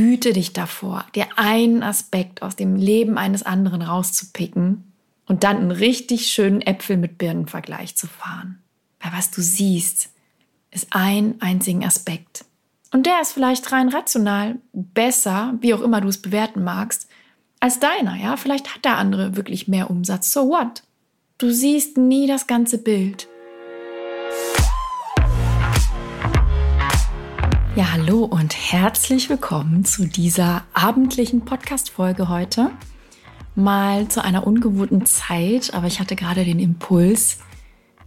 hüte dich davor, dir einen Aspekt aus dem Leben eines anderen rauszupicken und dann einen richtig schönen Äpfel mit Birnenvergleich zu fahren. Weil was du siehst, ist ein einzigen Aspekt. Und der ist vielleicht rein rational besser, wie auch immer du es bewerten magst, als deiner. Ja, vielleicht hat der andere wirklich mehr Umsatz. So what? Du siehst nie das ganze Bild. Ja, hallo und herzlich willkommen zu dieser abendlichen Podcast-Folge heute. Mal zu einer ungewohnten Zeit, aber ich hatte gerade den Impuls,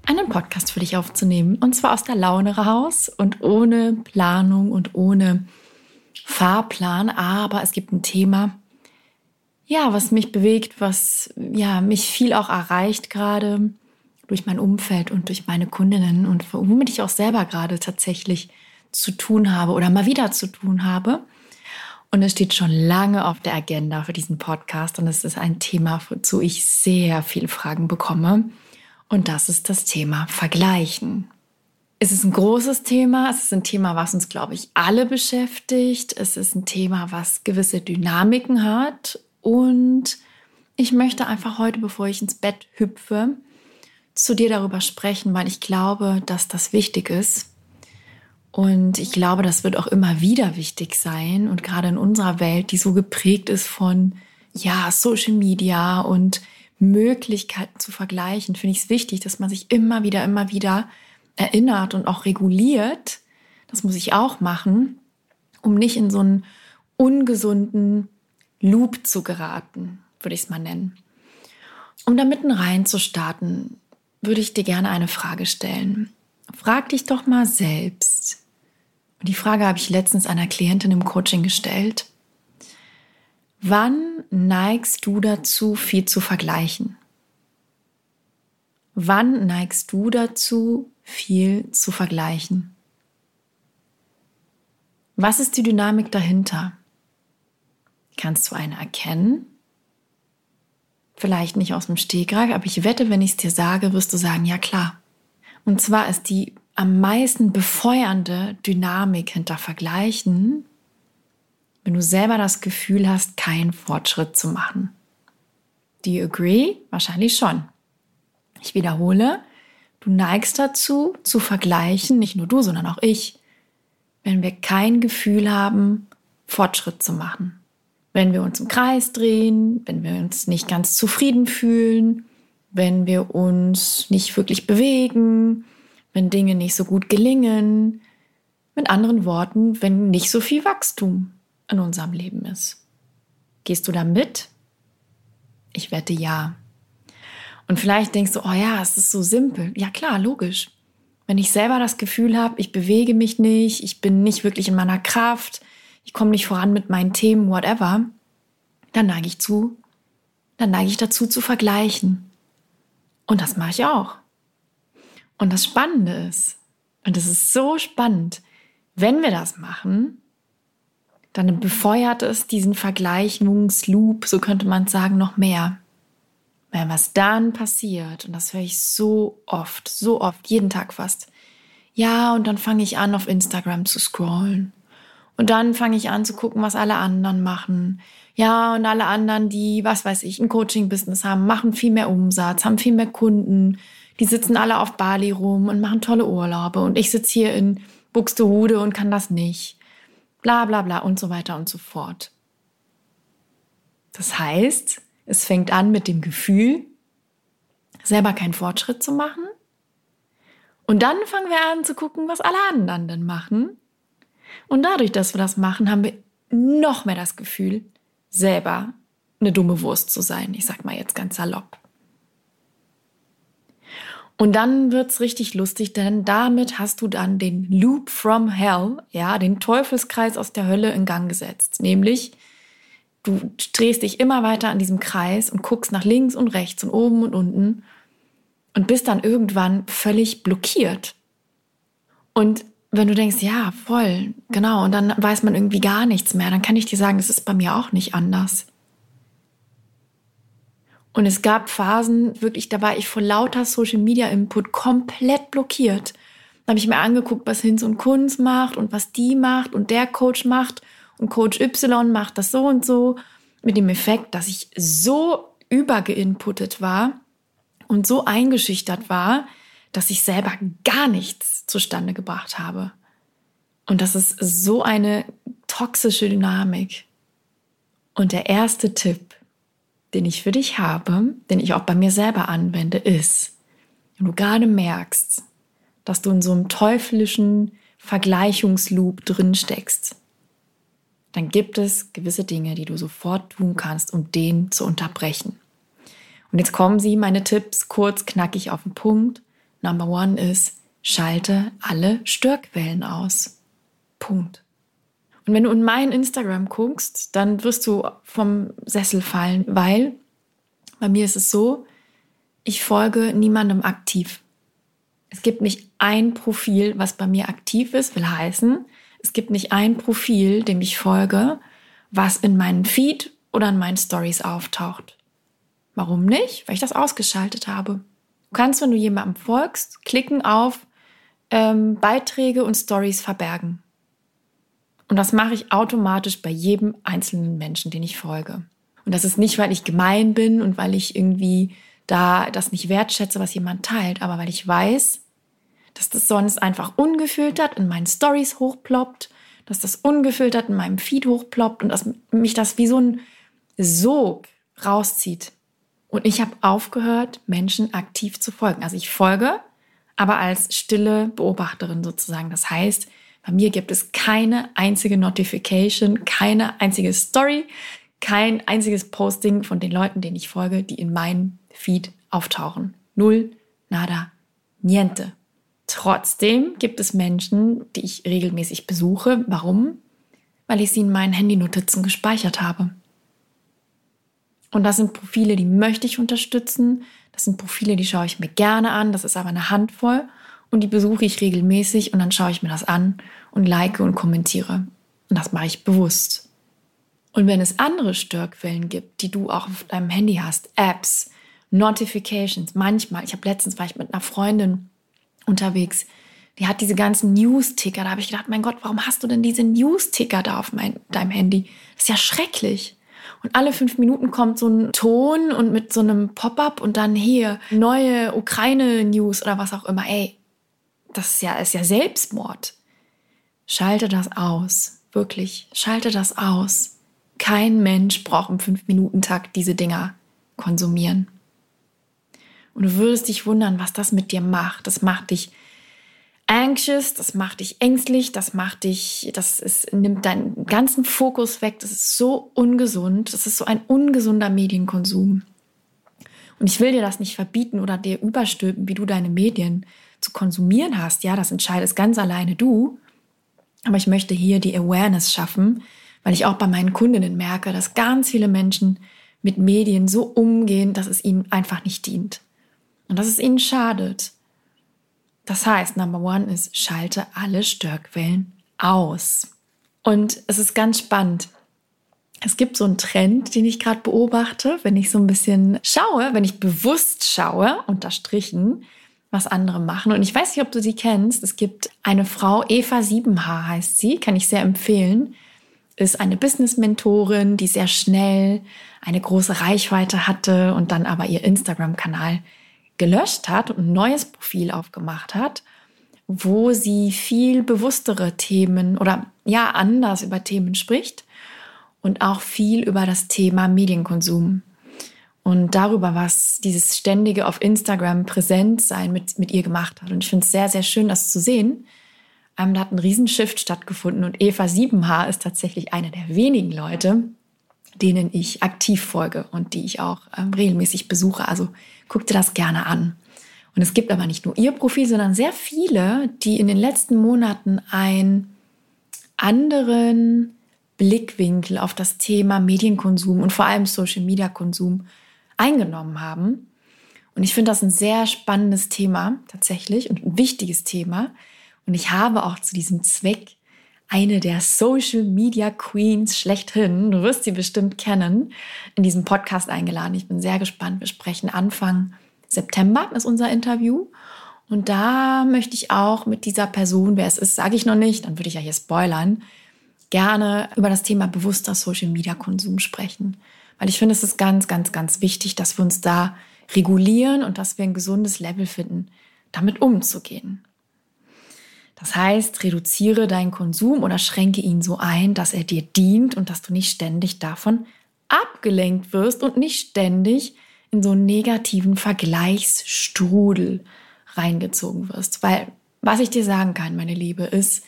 einen Podcast für dich aufzunehmen. Und zwar aus der Laune raus und ohne Planung und ohne Fahrplan. Aber es gibt ein Thema, ja, was mich bewegt, was ja mich viel auch erreicht gerade durch mein Umfeld und durch meine Kundinnen und womit ich auch selber gerade tatsächlich zu tun habe oder mal wieder zu tun habe. Und es steht schon lange auf der Agenda für diesen Podcast und es ist ein Thema, wozu ich sehr viele Fragen bekomme. Und das ist das Thema Vergleichen. Es ist ein großes Thema. Es ist ein Thema, was uns, glaube ich, alle beschäftigt. Es ist ein Thema, was gewisse Dynamiken hat. Und ich möchte einfach heute, bevor ich ins Bett hüpfe, zu dir darüber sprechen, weil ich glaube, dass das wichtig ist und ich glaube, das wird auch immer wieder wichtig sein. Und gerade in unserer Welt, die so geprägt ist von, ja, Social Media und Möglichkeiten zu vergleichen, finde ich es wichtig, dass man sich immer wieder, immer wieder erinnert und auch reguliert. Das muss ich auch machen, um nicht in so einen ungesunden Loop zu geraten, würde ich es mal nennen. Um da mitten rein zu starten, würde ich dir gerne eine Frage stellen. Frag dich doch mal selbst, die Frage habe ich letztens einer Klientin im Coaching gestellt. Wann neigst du dazu, viel zu vergleichen? Wann neigst du dazu, viel zu vergleichen? Was ist die Dynamik dahinter? Kannst du eine erkennen? Vielleicht nicht aus dem Stegreif, aber ich wette, wenn ich es dir sage, wirst du sagen, ja klar. Und zwar ist die am meisten befeuernde Dynamik hinter Vergleichen, wenn du selber das Gefühl hast, keinen Fortschritt zu machen. Do you agree? Wahrscheinlich schon. Ich wiederhole, du neigst dazu, zu vergleichen, nicht nur du, sondern auch ich, wenn wir kein Gefühl haben, Fortschritt zu machen. Wenn wir uns im Kreis drehen, wenn wir uns nicht ganz zufrieden fühlen, wenn wir uns nicht wirklich bewegen, wenn Dinge nicht so gut gelingen. Mit anderen Worten, wenn nicht so viel Wachstum in unserem Leben ist. Gehst du da mit? Ich wette ja. Und vielleicht denkst du, oh ja, es ist so simpel. Ja klar, logisch. Wenn ich selber das Gefühl habe, ich bewege mich nicht, ich bin nicht wirklich in meiner Kraft, ich komme nicht voran mit meinen Themen, whatever, dann neige ich zu, dann neige ich dazu zu vergleichen. Und das mache ich auch. Und das Spannende ist, und es ist so spannend, wenn wir das machen, dann befeuert es diesen Vergleichungsloop, so könnte man sagen, noch mehr. Weil was dann passiert, und das höre ich so oft, so oft, jeden Tag fast. Ja, und dann fange ich an, auf Instagram zu scrollen. Und dann fange ich an zu gucken, was alle anderen machen. Ja, und alle anderen, die, was weiß ich, ein Coaching-Business haben, machen viel mehr Umsatz, haben viel mehr Kunden, die sitzen alle auf Bali rum und machen tolle Urlaube und ich sitze hier in Buxtehude und kann das nicht. Bla bla bla und so weiter und so fort. Das heißt, es fängt an mit dem Gefühl, selber keinen Fortschritt zu machen. Und dann fangen wir an zu gucken, was alle anderen denn machen. Und dadurch, dass wir das machen, haben wir noch mehr das Gefühl, selber eine dumme Wurst zu sein. Ich sag mal jetzt ganz salopp. Und dann wird's richtig lustig, denn damit hast du dann den Loop from Hell, ja, den Teufelskreis aus der Hölle in Gang gesetzt. Nämlich, du drehst dich immer weiter an diesem Kreis und guckst nach links und rechts und oben und unten und bist dann irgendwann völlig blockiert. Und wenn du denkst, ja, voll, genau, und dann weiß man irgendwie gar nichts mehr, dann kann ich dir sagen, es ist bei mir auch nicht anders. Und es gab Phasen, wirklich, da war ich vor lauter Social Media Input komplett blockiert. Da habe ich mir angeguckt, was Hinz und Kunz macht und was die macht und der Coach macht und Coach Y macht das so und so, mit dem Effekt, dass ich so übergeinputtet war und so eingeschüchtert war, dass ich selber gar nichts zustande gebracht habe. Und das ist so eine toxische Dynamik. Und der erste Tipp, den ich für dich habe, den ich auch bei mir selber anwende, ist, wenn du gerade merkst, dass du in so einem teuflischen Vergleichungsloop drin steckst, dann gibt es gewisse Dinge, die du sofort tun kannst, um den zu unterbrechen. Und jetzt kommen sie, meine Tipps, kurz, knackig auf den Punkt. Number one ist, schalte alle Störquellen aus. Punkt. Und wenn du in mein Instagram guckst, dann wirst du vom Sessel fallen, weil bei mir ist es so, ich folge niemandem aktiv. Es gibt nicht ein Profil, was bei mir aktiv ist, will heißen, es gibt nicht ein Profil, dem ich folge, was in meinem Feed oder in meinen Stories auftaucht. Warum nicht? Weil ich das ausgeschaltet habe. Du kannst, wenn du jemandem folgst, klicken auf ähm, Beiträge und Stories verbergen. Und das mache ich automatisch bei jedem einzelnen Menschen, den ich folge. Und das ist nicht, weil ich gemein bin und weil ich irgendwie da das nicht wertschätze, was jemand teilt, aber weil ich weiß, dass das sonst einfach ungefiltert in meinen Stories hochploppt, dass das ungefiltert in meinem Feed hochploppt und dass mich das wie so ein Sog rauszieht. Und ich habe aufgehört, Menschen aktiv zu folgen. Also ich folge, aber als stille Beobachterin sozusagen. Das heißt, bei mir gibt es keine einzige Notification, keine einzige Story, kein einziges Posting von den Leuten, denen ich folge, die in meinem Feed auftauchen. Null, nada, niente. Trotzdem gibt es Menschen, die ich regelmäßig besuche. Warum? Weil ich sie in meinen Handynotizen gespeichert habe. Und das sind Profile, die möchte ich unterstützen. Das sind Profile, die schaue ich mir gerne an. Das ist aber eine Handvoll. Und die besuche ich regelmäßig und dann schaue ich mir das an und like und kommentiere. Und das mache ich bewusst. Und wenn es andere Störquellen gibt, die du auch auf deinem Handy hast, Apps, Notifications, manchmal, ich habe letztens war ich mit einer Freundin unterwegs. Die hat diese ganzen News-Ticker. Da habe ich gedacht, mein Gott, warum hast du denn diese News-Ticker da auf mein, deinem Handy? Das ist ja schrecklich. Und alle fünf Minuten kommt so ein Ton und mit so einem Pop-up und dann hier neue Ukraine-News oder was auch immer. Ey, das ist ja, ist ja Selbstmord. Schalte das aus. Wirklich. Schalte das aus. Kein Mensch braucht im Fünf-Minuten-Takt diese Dinger konsumieren. Und du würdest dich wundern, was das mit dir macht. Das macht dich anxious, das macht dich ängstlich, das macht dich, das ist, nimmt deinen ganzen Fokus weg. Das ist so ungesund. Das ist so ein ungesunder Medienkonsum. Und ich will dir das nicht verbieten oder dir überstülpen, wie du deine Medien zu konsumieren hast. Ja, das entscheidest ganz alleine du. Aber ich möchte hier die Awareness schaffen, weil ich auch bei meinen Kundinnen merke, dass ganz viele Menschen mit Medien so umgehen, dass es ihnen einfach nicht dient und dass es ihnen schadet. Das heißt, Number One ist, schalte alle Störquellen aus. Und es ist ganz spannend. Es gibt so einen Trend, den ich gerade beobachte, wenn ich so ein bisschen schaue, wenn ich bewusst schaue, unterstrichen, was andere machen. Und ich weiß nicht, ob du sie kennst. Es gibt eine Frau, Eva Siebenhaar heißt sie, kann ich sehr empfehlen. Ist eine Business-Mentorin, die sehr schnell eine große Reichweite hatte und dann aber ihr Instagram-Kanal gelöscht hat und ein neues Profil aufgemacht hat, wo sie viel bewusstere Themen oder ja anders über Themen spricht und auch viel über das Thema Medienkonsum und darüber, was dieses ständige auf Instagram präsent sein mit, mit ihr gemacht hat. Und ich finde es sehr, sehr schön, das zu sehen. Ähm, da hat ein Riesenshift stattgefunden und Eva Siebenhaar ist tatsächlich eine der wenigen Leute, denen ich aktiv folge und die ich auch ähm, regelmäßig besuche. Also guck dir das gerne an. Und es gibt aber nicht nur ihr Profil, sondern sehr viele, die in den letzten Monaten einen anderen Blickwinkel auf das Thema Medienkonsum und vor allem Social-Media-Konsum eingenommen haben. Und ich finde das ein sehr spannendes Thema tatsächlich und ein wichtiges Thema. Und ich habe auch zu diesem Zweck eine der Social Media Queens schlechthin, du wirst sie bestimmt kennen, in diesem Podcast eingeladen. Ich bin sehr gespannt. Wir sprechen Anfang September, ist unser Interview. Und da möchte ich auch mit dieser Person, wer es ist, sage ich noch nicht, dann würde ich ja hier spoilern, gerne über das Thema bewusster Social Media Konsum sprechen. Weil ich finde, es ist ganz, ganz, ganz wichtig, dass wir uns da regulieren und dass wir ein gesundes Level finden, damit umzugehen. Das heißt, reduziere deinen Konsum oder schränke ihn so ein, dass er dir dient und dass du nicht ständig davon abgelenkt wirst und nicht ständig in so einen negativen Vergleichsstrudel reingezogen wirst. Weil was ich dir sagen kann, meine Liebe, ist,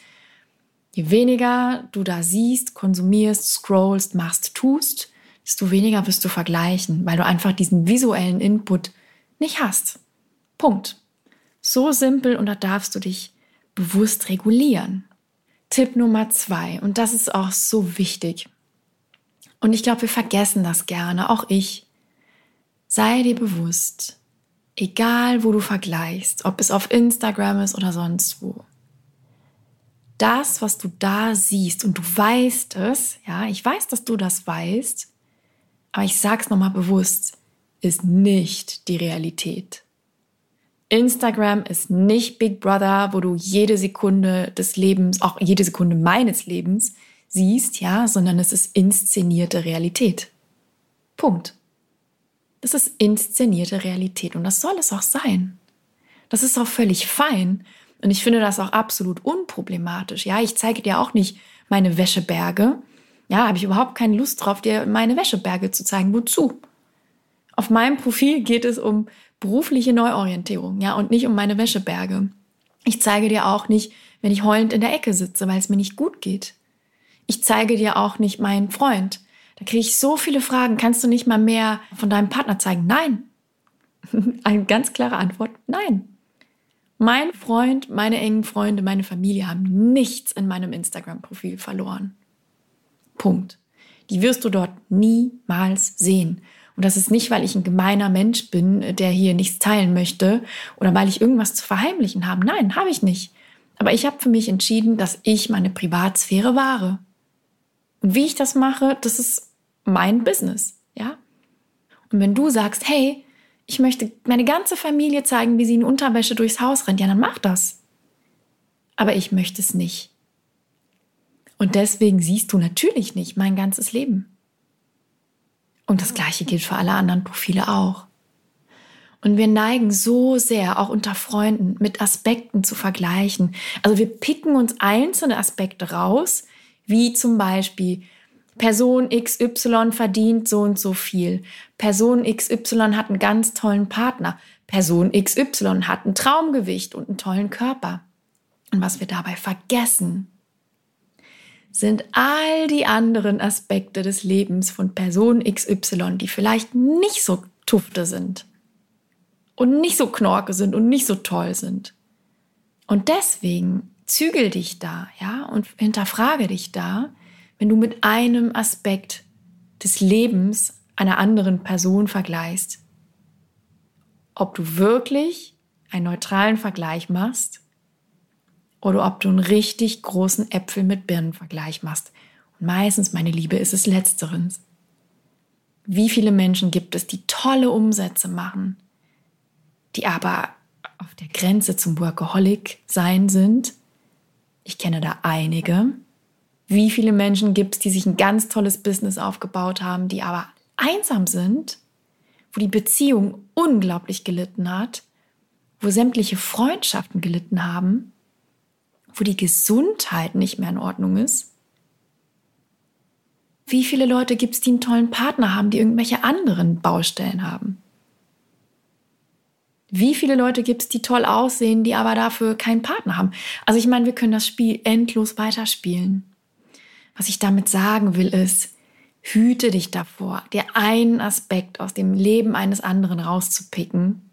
je weniger du da siehst, konsumierst, scrollst, machst, tust, desto weniger wirst du vergleichen, weil du einfach diesen visuellen Input nicht hast. Punkt. So simpel und da darfst du dich bewusst regulieren. Tipp Nummer zwei, und das ist auch so wichtig. Und ich glaube, wir vergessen das gerne, auch ich. Sei dir bewusst, egal wo du vergleichst, ob es auf Instagram ist oder sonst wo. Das, was du da siehst und du weißt es, ja, ich weiß, dass du das weißt, aber ich sag's nochmal bewusst, ist nicht die Realität. Instagram ist nicht Big Brother, wo du jede Sekunde des Lebens, auch jede Sekunde meines Lebens siehst, ja, sondern es ist inszenierte Realität. Punkt. Das ist inszenierte Realität und das soll es auch sein. Das ist auch völlig fein und ich finde das auch absolut unproblematisch. Ja, ich zeige dir auch nicht meine Wäscheberge. Ja, habe ich überhaupt keine Lust drauf, dir meine Wäscheberge zu zeigen. Wozu? Auf meinem Profil geht es um berufliche Neuorientierung, ja, und nicht um meine Wäscheberge. Ich zeige dir auch nicht, wenn ich heulend in der Ecke sitze, weil es mir nicht gut geht. Ich zeige dir auch nicht meinen Freund. Da kriege ich so viele Fragen. Kannst du nicht mal mehr von deinem Partner zeigen? Nein. Eine ganz klare Antwort. Nein. Mein Freund, meine engen Freunde, meine Familie haben nichts in meinem Instagram-Profil verloren. Punkt. Die wirst du dort niemals sehen. Und das ist nicht, weil ich ein gemeiner Mensch bin, der hier nichts teilen möchte oder weil ich irgendwas zu verheimlichen habe. Nein, habe ich nicht. Aber ich habe für mich entschieden, dass ich meine Privatsphäre wahre. Und wie ich das mache, das ist mein Business, ja? Und wenn du sagst, hey, ich möchte meine ganze Familie zeigen, wie sie in Unterwäsche durchs Haus rennt, ja, dann mach das. Aber ich möchte es nicht. Und deswegen siehst du natürlich nicht mein ganzes Leben. Und das Gleiche gilt für alle anderen Profile auch. Und wir neigen so sehr, auch unter Freunden, mit Aspekten zu vergleichen. Also wir picken uns einzelne Aspekte raus, wie zum Beispiel Person XY verdient so und so viel. Person XY hat einen ganz tollen Partner. Person XY hat ein Traumgewicht und einen tollen Körper. Und was wir dabei vergessen, sind all die anderen Aspekte des Lebens von Person XY, die vielleicht nicht so tufte sind und nicht so knorke sind und nicht so toll sind. Und deswegen zügel dich da, ja, und hinterfrage dich da, wenn du mit einem Aspekt des Lebens einer anderen Person vergleichst, ob du wirklich einen neutralen Vergleich machst oder ob du einen richtig großen Äpfel mit Birnenvergleich machst. Und meistens, meine Liebe, ist es letzterens. Wie viele Menschen gibt es, die tolle Umsätze machen, die aber auf der Grenze zum Workaholic sein sind? Ich kenne da einige. Wie viele Menschen gibt es, die sich ein ganz tolles Business aufgebaut haben, die aber einsam sind, wo die Beziehung unglaublich gelitten hat, wo sämtliche Freundschaften gelitten haben wo die Gesundheit nicht mehr in Ordnung ist? Wie viele Leute gibt es, die einen tollen Partner haben, die irgendwelche anderen Baustellen haben? Wie viele Leute gibt es, die toll aussehen, die aber dafür keinen Partner haben? Also ich meine, wir können das Spiel endlos weiterspielen. Was ich damit sagen will, ist, hüte dich davor, dir einen Aspekt aus dem Leben eines anderen rauszupicken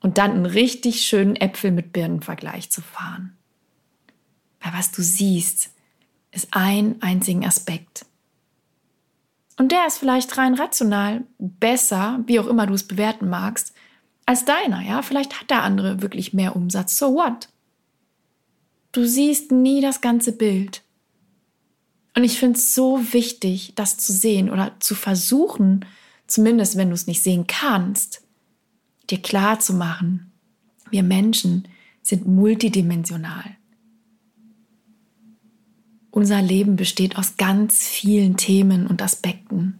und dann einen richtig schönen Äpfel mit Birnenvergleich zu fahren. Weil was du siehst, ist ein einzigen Aspekt. Und der ist vielleicht rein rational besser, wie auch immer du es bewerten magst, als deiner. Ja, vielleicht hat der andere wirklich mehr Umsatz. So what? Du siehst nie das ganze Bild. Und ich finde es so wichtig, das zu sehen oder zu versuchen, zumindest wenn du es nicht sehen kannst, dir klar zu machen, wir Menschen sind multidimensional. Unser Leben besteht aus ganz vielen Themen und Aspekten.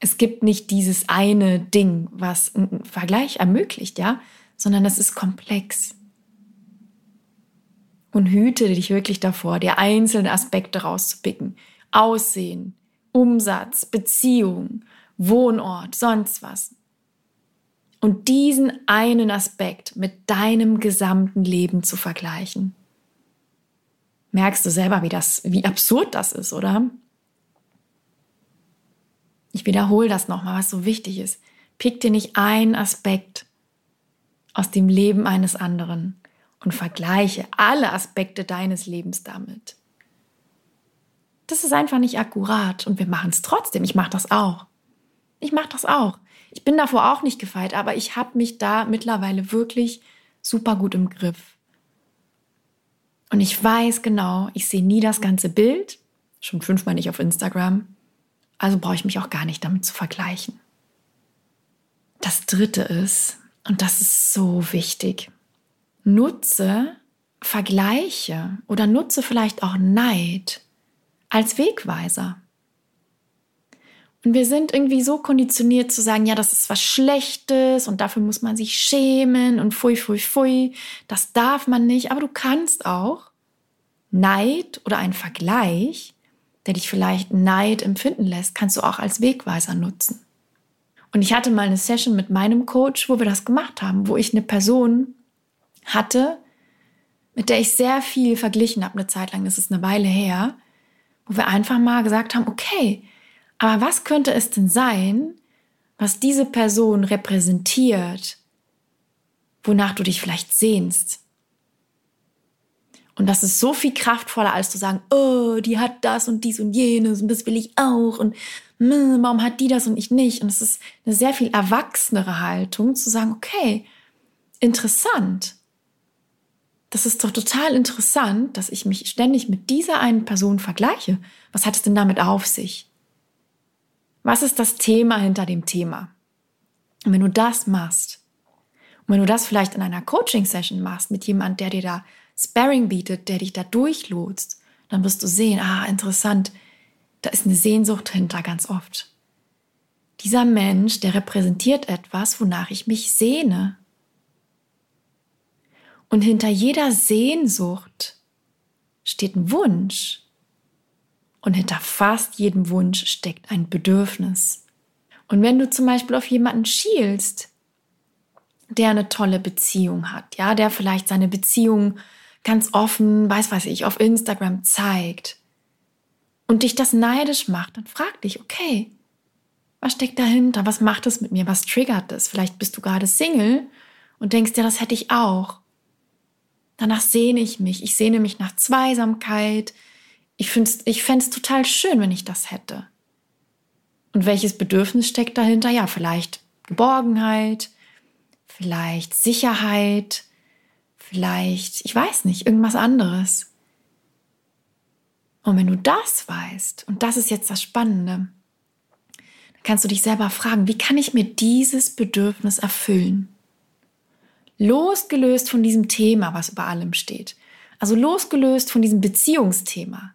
Es gibt nicht dieses eine Ding, was einen Vergleich ermöglicht, ja, sondern es ist komplex. Und hüte dich wirklich davor, dir einzelne Aspekte rauszupicken. Aussehen, Umsatz, Beziehung, Wohnort, sonst was. Und diesen einen Aspekt mit deinem gesamten Leben zu vergleichen. Merkst du selber, wie das, wie absurd das ist, oder? Ich wiederhole das nochmal, was so wichtig ist. Pick dir nicht einen Aspekt aus dem Leben eines anderen und vergleiche alle Aspekte deines Lebens damit. Das ist einfach nicht akkurat und wir machen es trotzdem. Ich mache das auch. Ich mache das auch. Ich bin davor auch nicht gefeit, aber ich habe mich da mittlerweile wirklich super gut im Griff. Und ich weiß genau, ich sehe nie das ganze Bild, schon fünfmal nicht auf Instagram, also brauche ich mich auch gar nicht damit zu vergleichen. Das Dritte ist, und das ist so wichtig, nutze Vergleiche oder nutze vielleicht auch Neid als Wegweiser. Und wir sind irgendwie so konditioniert zu sagen, ja, das ist was Schlechtes und dafür muss man sich schämen und fui, fui, fui, das darf man nicht. Aber du kannst auch Neid oder ein Vergleich, der dich vielleicht Neid empfinden lässt, kannst du auch als Wegweiser nutzen. Und ich hatte mal eine Session mit meinem Coach, wo wir das gemacht haben, wo ich eine Person hatte, mit der ich sehr viel verglichen habe, eine Zeit lang, das ist eine Weile her, wo wir einfach mal gesagt haben, okay, aber was könnte es denn sein, was diese Person repräsentiert, wonach du dich vielleicht sehnst? Und das ist so viel kraftvoller, als zu sagen, oh, die hat das und dies und jenes und das will ich auch und hm, warum hat die das und ich nicht? Und es ist eine sehr viel erwachsenere Haltung, zu sagen, okay, interessant. Das ist doch total interessant, dass ich mich ständig mit dieser einen Person vergleiche. Was hat es denn damit auf sich? Was ist das Thema hinter dem Thema? Und wenn du das machst, und wenn du das vielleicht in einer Coaching-Session machst mit jemand, der dir da Sparring bietet, der dich da durchlotst, dann wirst du sehen, ah, interessant, da ist eine Sehnsucht hinter ganz oft. Dieser Mensch, der repräsentiert etwas, wonach ich mich sehne. Und hinter jeder Sehnsucht steht ein Wunsch. Und hinter fast jedem Wunsch steckt ein Bedürfnis. Und wenn du zum Beispiel auf jemanden schielst, der eine tolle Beziehung hat, ja, der vielleicht seine Beziehung ganz offen, weiß weiß ich, auf Instagram zeigt und dich das neidisch macht, dann frag dich, okay, was steckt dahinter? Was macht es mit mir? Was triggert es? Vielleicht bist du gerade Single und denkst dir, das hätte ich auch. Danach sehne ich mich. Ich sehne mich nach Zweisamkeit, ich, fände es total schön, wenn ich das hätte. Und welches Bedürfnis steckt dahinter? Ja, vielleicht Geborgenheit, vielleicht Sicherheit, vielleicht, ich weiß nicht, irgendwas anderes. Und wenn du das weißt, und das ist jetzt das Spannende, dann kannst du dich selber fragen, wie kann ich mir dieses Bedürfnis erfüllen? Losgelöst von diesem Thema, was über allem steht. Also losgelöst von diesem Beziehungsthema.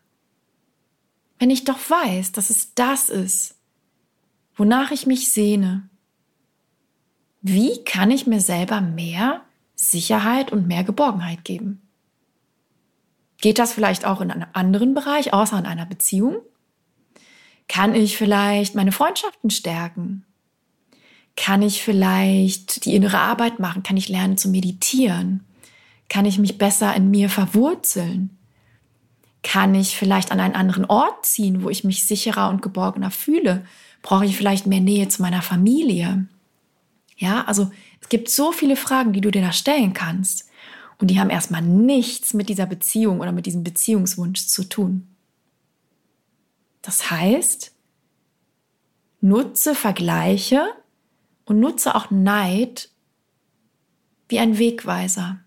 Wenn ich doch weiß, dass es das ist, wonach ich mich sehne, wie kann ich mir selber mehr Sicherheit und mehr Geborgenheit geben? Geht das vielleicht auch in einem anderen Bereich, außer in einer Beziehung? Kann ich vielleicht meine Freundschaften stärken? Kann ich vielleicht die innere Arbeit machen? Kann ich lernen zu meditieren? Kann ich mich besser in mir verwurzeln? Kann ich vielleicht an einen anderen Ort ziehen, wo ich mich sicherer und geborgener fühle? Brauche ich vielleicht mehr Nähe zu meiner Familie? Ja, also es gibt so viele Fragen, die du dir da stellen kannst. Und die haben erstmal nichts mit dieser Beziehung oder mit diesem Beziehungswunsch zu tun. Das heißt, nutze Vergleiche und nutze auch Neid wie ein Wegweiser.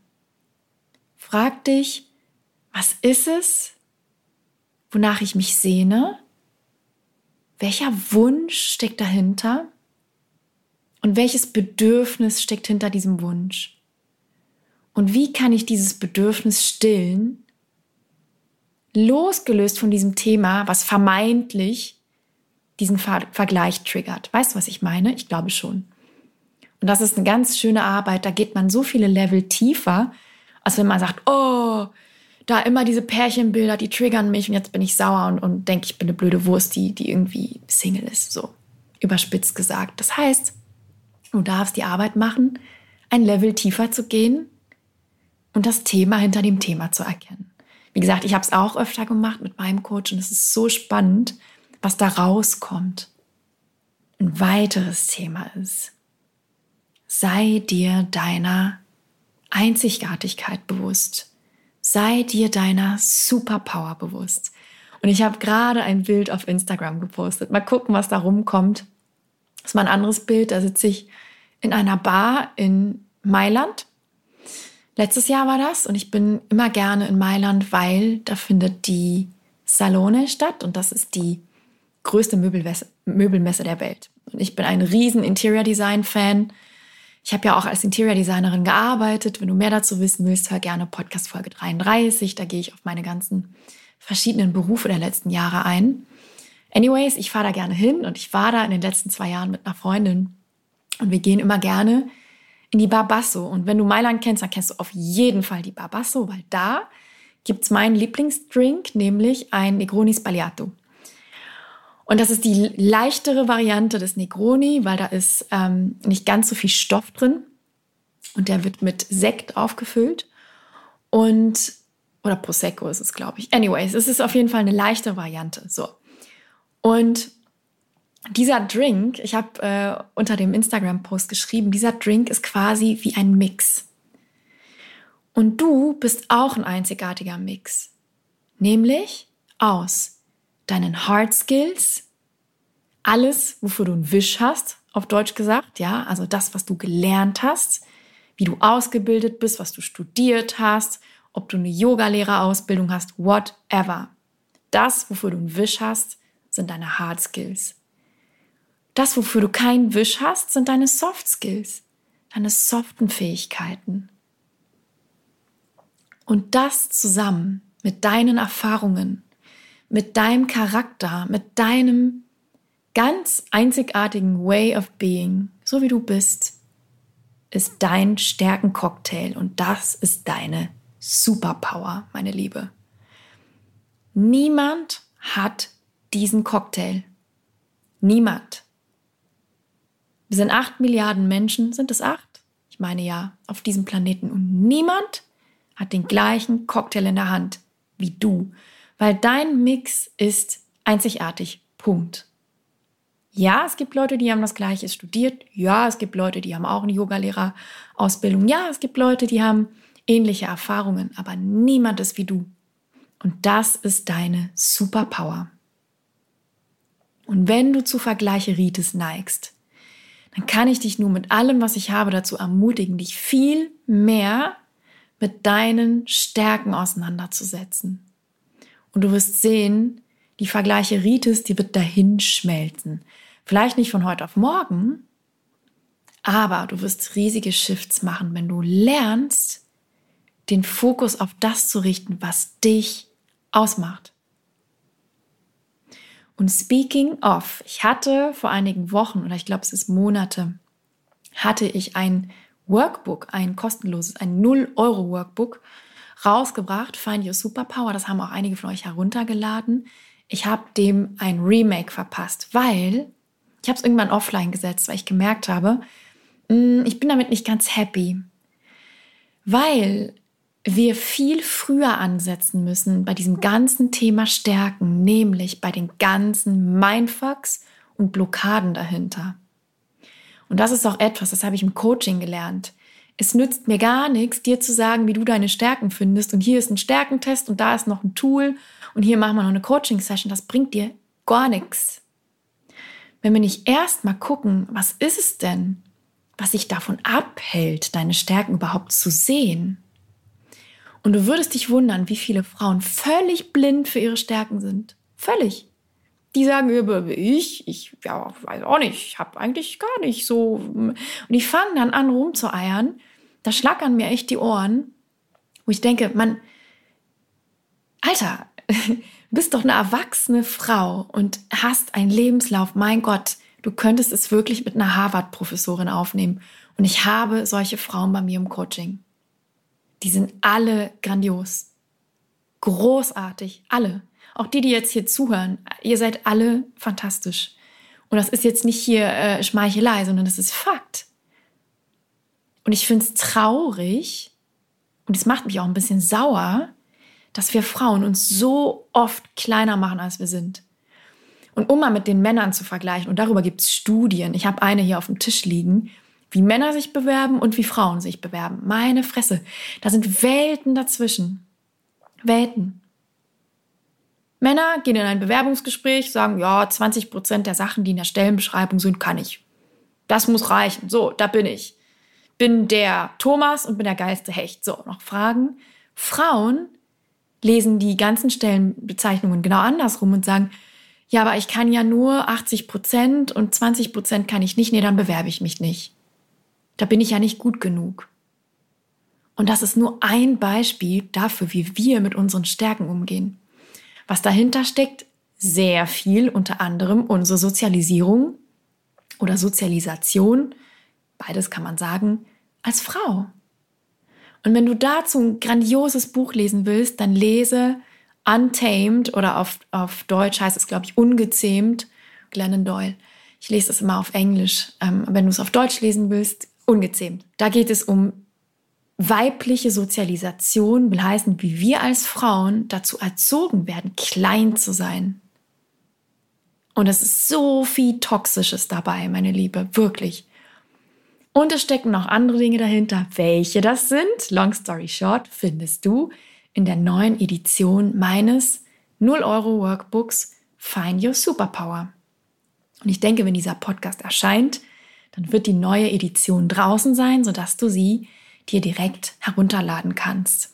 Frag dich, was ist es, wonach ich mich sehne? Welcher Wunsch steckt dahinter? Und welches Bedürfnis steckt hinter diesem Wunsch? Und wie kann ich dieses Bedürfnis stillen, losgelöst von diesem Thema, was vermeintlich diesen Ver Vergleich triggert. Weißt du, was ich meine? Ich glaube schon. Und das ist eine ganz schöne Arbeit. Da geht man so viele Level tiefer, als wenn man sagt, oh, da immer diese Pärchenbilder, die triggern mich und jetzt bin ich sauer und, und denke, ich bin eine blöde Wurst, die, die irgendwie Single ist. So überspitzt gesagt. Das heißt, du darfst die Arbeit machen, ein Level tiefer zu gehen und das Thema hinter dem Thema zu erkennen. Wie gesagt, ich habe es auch öfter gemacht mit meinem Coach und es ist so spannend, was da rauskommt. Ein weiteres Thema ist, sei dir deiner Einzigartigkeit bewusst. Sei dir deiner Superpower bewusst. Und ich habe gerade ein Bild auf Instagram gepostet. Mal gucken, was da rumkommt. Das ist mal ein anderes Bild. Da sitze ich in einer Bar in Mailand. Letztes Jahr war das und ich bin immer gerne in Mailand, weil da findet die Salone statt und das ist die größte Möbelmesse der Welt. Und ich bin ein riesen Interior Design Fan. Ich habe ja auch als Interior Designerin gearbeitet. Wenn du mehr dazu wissen willst, hör gerne Podcast Folge 33. Da gehe ich auf meine ganzen verschiedenen Berufe der letzten Jahre ein. Anyways, ich fahre da gerne hin und ich war da in den letzten zwei Jahren mit einer Freundin und wir gehen immer gerne in die Barbasso. Und wenn du Mailand kennst, dann kennst du auf jeden Fall die Barbasso, weil da gibt es meinen Lieblingsdrink, nämlich ein Negroni Spagliato. Und das ist die leichtere Variante des Negroni, weil da ist ähm, nicht ganz so viel Stoff drin. Und der wird mit Sekt aufgefüllt. Und, oder Prosecco ist es, glaube ich. Anyways, es ist auf jeden Fall eine leichte Variante. So. Und dieser Drink, ich habe äh, unter dem Instagram-Post geschrieben, dieser Drink ist quasi wie ein Mix. Und du bist auch ein einzigartiger Mix. Nämlich aus deinen Hard Skills, alles, wofür du einen Wisch hast, auf Deutsch gesagt, ja, also das, was du gelernt hast, wie du ausgebildet bist, was du studiert hast, ob du eine Yogalehrerausbildung hast, whatever. Das, wofür du einen Wisch hast, sind deine Hard Skills. Das, wofür du keinen Wisch hast, sind deine Soft Skills, deine soften Fähigkeiten. Und das zusammen mit deinen Erfahrungen, mit deinem Charakter, mit deinem ganz einzigartigen Way of Being, so wie du bist, ist dein Stärkencocktail und das ist deine Superpower, meine Liebe. Niemand hat diesen Cocktail. Niemand. Wir sind acht Milliarden Menschen. Sind es acht? Ich meine ja, auf diesem Planeten. Und niemand hat den gleichen Cocktail in der Hand wie du weil dein Mix ist einzigartig. Punkt. Ja, es gibt Leute, die haben das Gleiche studiert. Ja, es gibt Leute, die haben auch eine Yogalehrerausbildung. Ja, es gibt Leute, die haben ähnliche Erfahrungen, aber niemand ist wie du. Und das ist deine Superpower. Und wenn du zu Vergleicheritis neigst, dann kann ich dich nur mit allem, was ich habe, dazu ermutigen, dich viel mehr mit deinen Stärken auseinanderzusetzen. Und du wirst sehen, die Vergleiche Ritis, die wird dahin schmelzen. Vielleicht nicht von heute auf morgen, aber du wirst riesige Shifts machen, wenn du lernst, den Fokus auf das zu richten, was dich ausmacht. Und speaking of, ich hatte vor einigen Wochen oder ich glaube es ist Monate, hatte ich ein Workbook, ein kostenloses, ein 0-Euro-Workbook rausgebracht, Find Your Superpower. Das haben auch einige von euch heruntergeladen. Ich habe dem ein Remake verpasst, weil ich habe es irgendwann offline gesetzt, weil ich gemerkt habe, mm, ich bin damit nicht ganz happy. Weil wir viel früher ansetzen müssen bei diesem ganzen Thema Stärken, nämlich bei den ganzen Mindfucks und Blockaden dahinter. Und das ist auch etwas, das habe ich im Coaching gelernt es nützt mir gar nichts, dir zu sagen, wie du deine Stärken findest. Und hier ist ein Stärkentest und da ist noch ein Tool und hier machen wir noch eine Coaching-Session. Das bringt dir gar nichts. Wenn wir nicht erst mal gucken, was ist es denn, was sich davon abhält, deine Stärken überhaupt zu sehen. Und du würdest dich wundern, wie viele Frauen völlig blind für ihre Stärken sind. Völlig. Die sagen über ich, ich ja, weiß auch nicht, ich habe eigentlich gar nicht so. Und die fangen dann an rumzueiern da schlackern mir echt die Ohren, wo ich denke, man, Alter, bist doch eine erwachsene Frau und hast einen Lebenslauf. Mein Gott, du könntest es wirklich mit einer Harvard-Professorin aufnehmen. Und ich habe solche Frauen bei mir im Coaching. Die sind alle grandios. Großartig. Alle. Auch die, die jetzt hier zuhören. Ihr seid alle fantastisch. Und das ist jetzt nicht hier äh, Schmeichelei, sondern das ist Fakt. Und ich finde es traurig und es macht mich auch ein bisschen sauer, dass wir Frauen uns so oft kleiner machen, als wir sind. Und um mal mit den Männern zu vergleichen, und darüber gibt es Studien, ich habe eine hier auf dem Tisch liegen, wie Männer sich bewerben und wie Frauen sich bewerben. Meine Fresse, da sind Welten dazwischen. Welten. Männer gehen in ein Bewerbungsgespräch, sagen, ja, 20 Prozent der Sachen, die in der Stellenbeschreibung sind, kann ich. Das muss reichen. So, da bin ich. Bin der Thomas und bin der geilste Hecht. So, noch Fragen. Frauen lesen die ganzen Stellenbezeichnungen genau andersrum und sagen, ja, aber ich kann ja nur 80 Prozent und 20 Prozent kann ich nicht. Nee, dann bewerbe ich mich nicht. Da bin ich ja nicht gut genug. Und das ist nur ein Beispiel dafür, wie wir mit unseren Stärken umgehen. Was dahinter steckt, sehr viel, unter anderem unsere Sozialisierung oder Sozialisation, beides kann man sagen, als Frau. Und wenn du dazu ein grandioses Buch lesen willst, dann lese Untamed oder auf, auf Deutsch heißt es, glaube ich, Ungezähmt, Glennon Doyle. Ich lese es immer auf Englisch. Ähm, wenn du es auf Deutsch lesen willst, Ungezähmt. Da geht es um weibliche Sozialisation will heißen, wie wir als Frauen dazu erzogen werden, klein zu sein. Und es ist so viel Toxisches dabei, meine Liebe, wirklich. Und es stecken noch andere Dinge dahinter. Welche das sind, long story short, findest du in der neuen Edition meines 0 Euro Workbooks Find Your Superpower. Und ich denke, wenn dieser Podcast erscheint, dann wird die neue Edition draußen sein, sodass du sie dir direkt herunterladen kannst.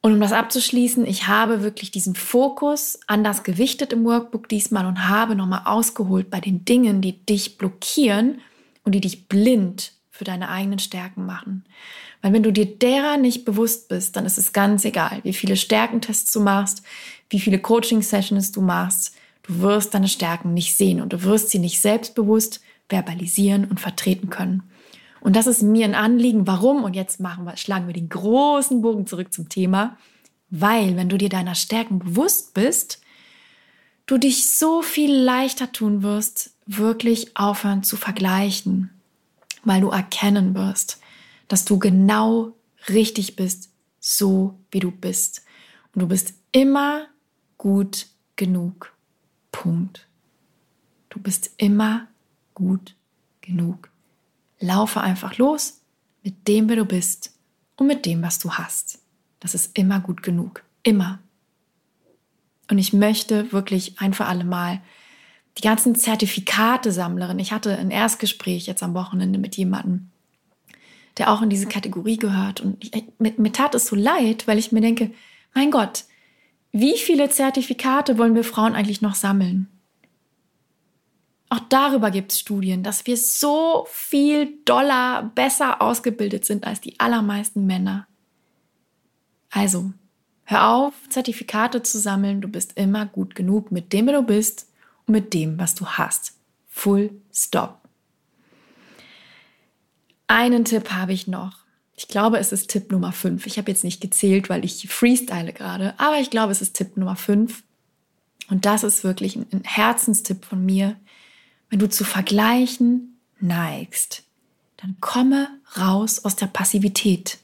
Und um das abzuschließen, ich habe wirklich diesen Fokus anders gewichtet im Workbook diesmal und habe nochmal ausgeholt bei den Dingen, die dich blockieren und die dich blind für deine eigenen Stärken machen. Weil wenn du dir derer nicht bewusst bist, dann ist es ganz egal, wie viele Stärkentests du machst, wie viele Coaching-Sessions du machst. Du wirst deine Stärken nicht sehen und du wirst sie nicht selbstbewusst verbalisieren und vertreten können. Und das ist mir ein Anliegen. Warum? Und jetzt machen wir, schlagen wir den großen Bogen zurück zum Thema. Weil, wenn du dir deiner Stärken bewusst bist, du dich so viel leichter tun wirst, wirklich aufhören zu vergleichen. Weil du erkennen wirst, dass du genau richtig bist, so wie du bist. Und du bist immer gut genug. Punkt. Du bist immer gut genug. Laufe einfach los mit dem, wer du bist und mit dem, was du hast. Das ist immer gut genug. Immer. Und ich möchte wirklich ein für alle Mal die ganzen Zertifikate Sammlerin. Ich hatte ein Erstgespräch jetzt am Wochenende mit jemandem, der auch in diese Kategorie gehört. Und ich, mir, mir tat es so leid, weil ich mir denke, mein Gott, wie viele Zertifikate wollen wir Frauen eigentlich noch sammeln? Auch darüber gibt es Studien, dass wir so viel Dollar besser ausgebildet sind als die allermeisten Männer. Also, hör auf, Zertifikate zu sammeln. Du bist immer gut genug mit dem, wer du bist und mit dem, was du hast. Full stop. Einen Tipp habe ich noch. Ich glaube, es ist Tipp Nummer 5. Ich habe jetzt nicht gezählt, weil ich freestyle gerade, aber ich glaube, es ist Tipp Nummer 5. Und das ist wirklich ein Herzenstipp von mir wenn du zu vergleichen neigst, dann komme raus aus der Passivität.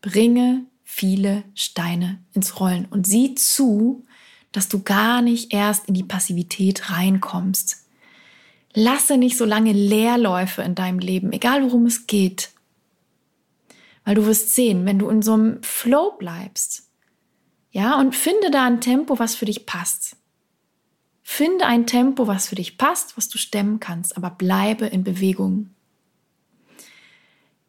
Bringe viele Steine ins Rollen und sieh zu, dass du gar nicht erst in die Passivität reinkommst. Lasse nicht so lange Leerläufe in deinem Leben, egal worum es geht. Weil du wirst sehen, wenn du in so einem Flow bleibst, ja, und finde da ein Tempo, was für dich passt. Finde ein Tempo, was für dich passt, was du stemmen kannst, aber bleibe in Bewegung.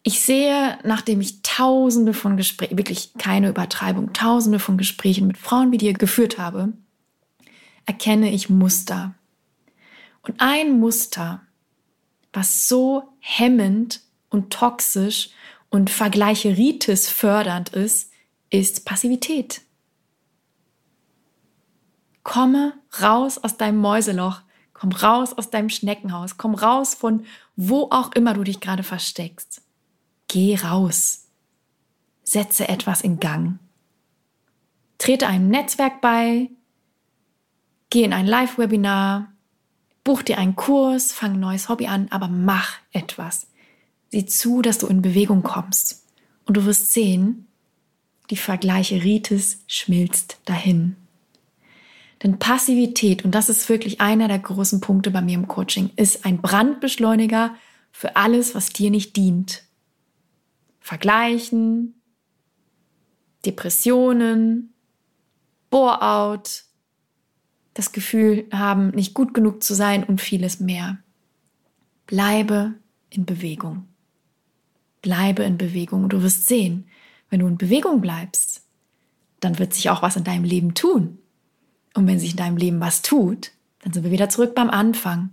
Ich sehe, nachdem ich tausende von Gesprächen, wirklich keine Übertreibung, tausende von Gesprächen mit Frauen wie dir geführt habe, erkenne ich Muster. Und ein Muster, was so hemmend und toxisch und Vergleicheritis fördernd ist, ist Passivität. komme raus aus deinem Mäuseloch, komm raus aus deinem Schneckenhaus, komm raus von wo auch immer du dich gerade versteckst. Geh raus. Setze etwas in Gang. Trete einem Netzwerk bei, geh in ein Live-Webinar, buch dir einen Kurs, fang ein neues Hobby an, aber mach etwas. Sieh zu, dass du in Bewegung kommst. Und du wirst sehen, die Vergleicheritis schmilzt dahin. Denn Passivität, und das ist wirklich einer der großen Punkte bei mir im Coaching, ist ein Brandbeschleuniger für alles, was dir nicht dient. Vergleichen, Depressionen, Bore-out, das Gefühl haben, nicht gut genug zu sein und vieles mehr. Bleibe in Bewegung. Bleibe in Bewegung. Du wirst sehen, wenn du in Bewegung bleibst, dann wird sich auch was in deinem Leben tun. Und wenn sich in deinem Leben was tut, dann sind wir wieder zurück beim Anfang.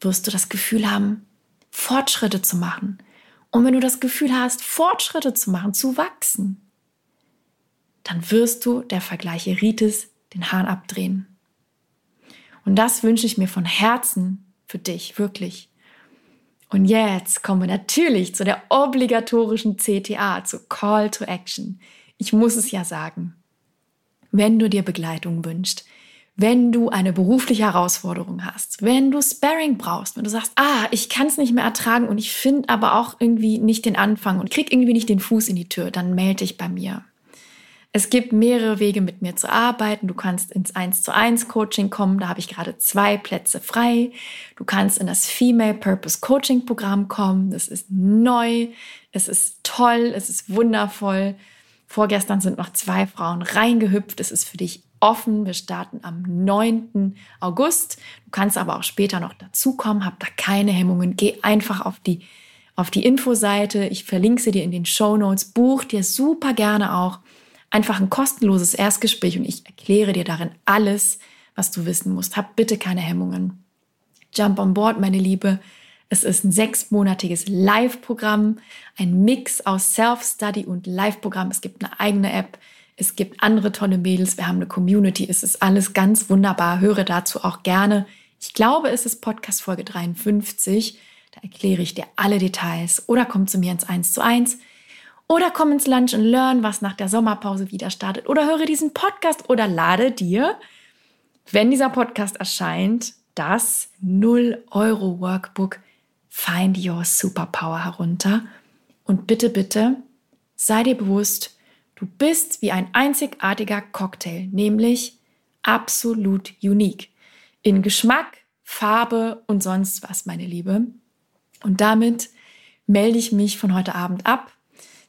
Wirst du das Gefühl haben, Fortschritte zu machen. Und wenn du das Gefühl hast, Fortschritte zu machen, zu wachsen, dann wirst du der Vergleicheritis den Hahn abdrehen. Und das wünsche ich mir von Herzen für dich, wirklich. Und jetzt kommen wir natürlich zu der obligatorischen CTA, zu Call to Action. Ich muss es ja sagen. Wenn du dir Begleitung wünschst, wenn du eine berufliche Herausforderung hast, wenn du Sparring brauchst, wenn du sagst, ah, ich kann es nicht mehr ertragen und ich finde aber auch irgendwie nicht den Anfang und krieg irgendwie nicht den Fuß in die Tür, dann melde dich bei mir. Es gibt mehrere Wege, mit mir zu arbeiten. Du kannst ins 1 zu 1 Coaching kommen. Da habe ich gerade zwei Plätze frei. Du kannst in das Female Purpose Coaching Programm kommen. Das ist neu. Es ist toll. Es ist wundervoll. Vorgestern sind noch zwei Frauen reingehüpft. Es ist für dich offen. Wir starten am 9. August. Du kannst aber auch später noch dazukommen. Hab da keine Hemmungen. Geh einfach auf die auf die Infoseite. Ich verlinke sie dir in den Show Notes. Buch dir super gerne auch einfach ein kostenloses Erstgespräch und ich erkläre dir darin alles, was du wissen musst. Hab bitte keine Hemmungen. Jump on board, meine Liebe. Es ist ein sechsmonatiges Live-Programm, ein Mix aus Self-Study und Live-Programm. Es gibt eine eigene App. Es gibt andere tolle Mädels. Wir haben eine Community. Es ist alles ganz wunderbar. Höre dazu auch gerne. Ich glaube, es ist Podcast Folge 53. Da erkläre ich dir alle Details. Oder komm zu mir ins 1 zu 1. Oder komm ins Lunch and Learn, was nach der Sommerpause wieder startet. Oder höre diesen Podcast oder lade dir, wenn dieser Podcast erscheint, das 0 Euro Workbook Find Your Superpower herunter. Und bitte, bitte, sei dir bewusst, du bist wie ein einzigartiger Cocktail, nämlich absolut unique. In Geschmack, Farbe und sonst was, meine Liebe. Und damit melde ich mich von heute Abend ab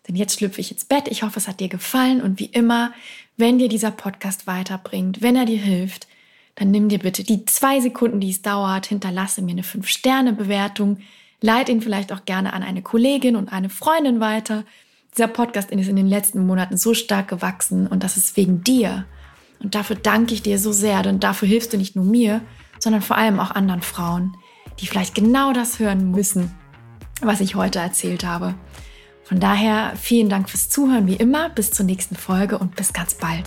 denn jetzt schlüpfe ich ins Bett. Ich hoffe, es hat dir gefallen. Und wie immer, wenn dir dieser Podcast weiterbringt, wenn er dir hilft, dann nimm dir bitte die zwei Sekunden, die es dauert, hinterlasse mir eine 5-Sterne-Bewertung, leite ihn vielleicht auch gerne an eine Kollegin und eine Freundin weiter. Dieser Podcast ist in den letzten Monaten so stark gewachsen und das ist wegen dir. Und dafür danke ich dir so sehr, denn dafür hilfst du nicht nur mir, sondern vor allem auch anderen Frauen, die vielleicht genau das hören müssen, was ich heute erzählt habe. Von daher vielen Dank fürs Zuhören wie immer. Bis zur nächsten Folge und bis ganz bald.